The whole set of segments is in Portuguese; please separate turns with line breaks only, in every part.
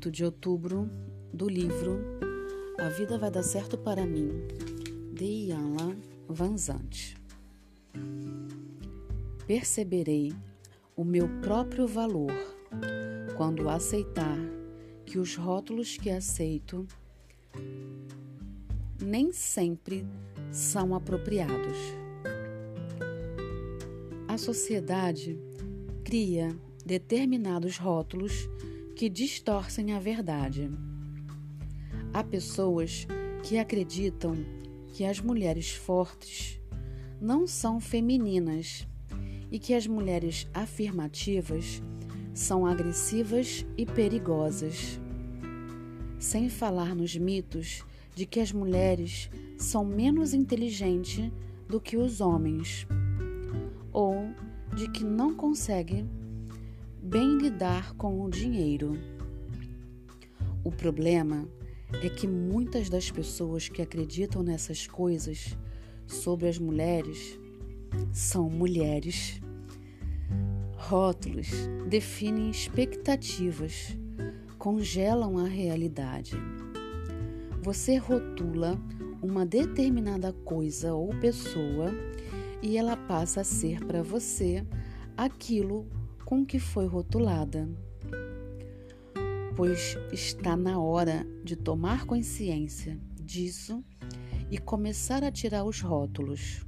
8 de outubro, do livro A Vida Vai Dar Certo para Mim, de Ianla Vanzante. Perceberei o meu próprio valor quando aceitar que os rótulos que aceito nem sempre são apropriados. A sociedade cria determinados rótulos que distorcem a verdade. Há pessoas que acreditam que as mulheres fortes não são femininas e que as mulheres afirmativas são agressivas e perigosas. Sem falar nos mitos de que as mulheres são menos inteligentes do que os homens, ou de que não conseguem bem lidar com o dinheiro. O problema é que muitas das pessoas que acreditam nessas coisas sobre as mulheres são mulheres. Rótulos definem expectativas, congelam a realidade. Você rotula uma determinada coisa ou pessoa e ela passa a ser para você aquilo com que foi rotulada. Pois está na hora de tomar consciência disso e começar a tirar os rótulos.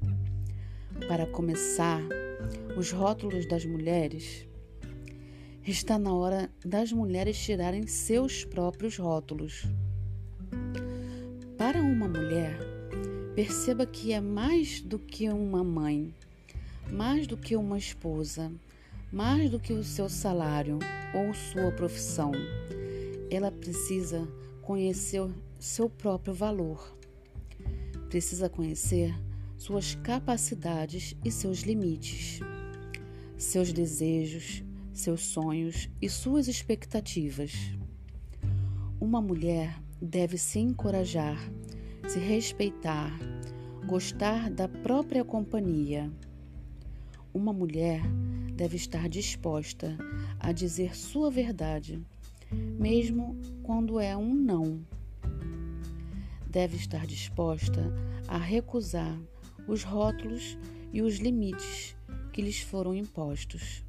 Para começar, os rótulos das mulheres, está na hora das mulheres tirarem seus próprios rótulos. Para uma mulher, perceba que é mais do que uma mãe, mais do que uma esposa, mais do que o seu salário ou sua profissão. Ela precisa conhecer seu próprio valor. Precisa conhecer suas capacidades e seus limites, seus desejos, seus sonhos e suas expectativas. Uma mulher deve se encorajar, se respeitar, gostar da própria companhia. Uma mulher deve estar disposta a dizer sua verdade, mesmo quando é um não. Deve estar disposta a recusar os rótulos e os limites que lhes foram impostos.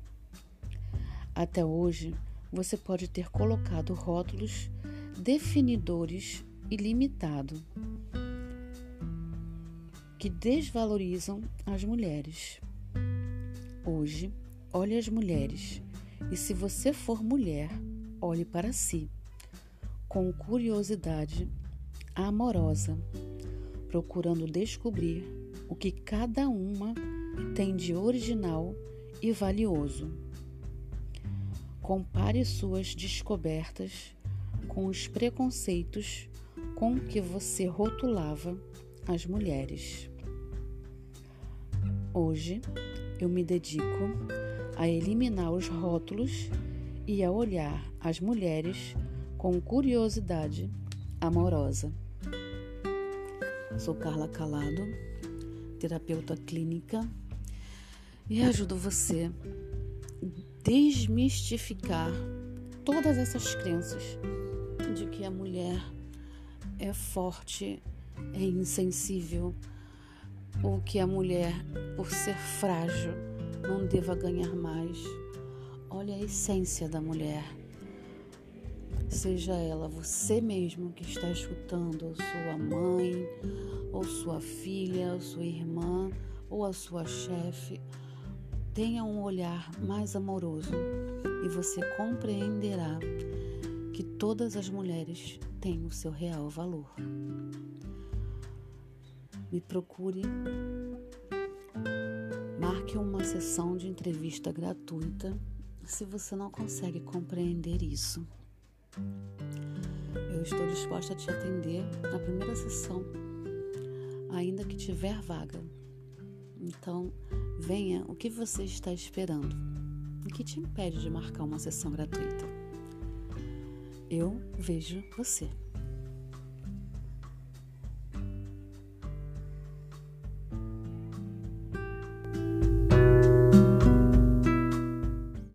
Até hoje, você pode ter colocado rótulos definidores e limitado que desvalorizam as mulheres. Hoje, Olhe as mulheres e, se você for mulher, olhe para si com curiosidade amorosa, procurando descobrir o que cada uma tem de original e valioso. Compare suas descobertas com os preconceitos com que você rotulava as mulheres. Hoje eu me dedico a eliminar os rótulos e a olhar as mulheres com curiosidade amorosa. Sou Carla Calado, terapeuta clínica, e ajudo você a desmistificar todas essas crenças de que a mulher é forte, é insensível, ou que a mulher, por ser frágil, não deva ganhar mais. Olha a essência da mulher. Seja ela você mesmo que está escutando, ou sua mãe, ou sua filha, ou sua irmã, ou a sua chefe, tenha um olhar mais amoroso e você compreenderá que todas as mulheres têm o seu real valor. Me procure Marque uma sessão de entrevista gratuita se você não consegue compreender isso. Eu estou disposta a te atender na primeira sessão, ainda que tiver vaga. Então, venha o que você está esperando. O que te impede de marcar uma sessão gratuita? Eu vejo você.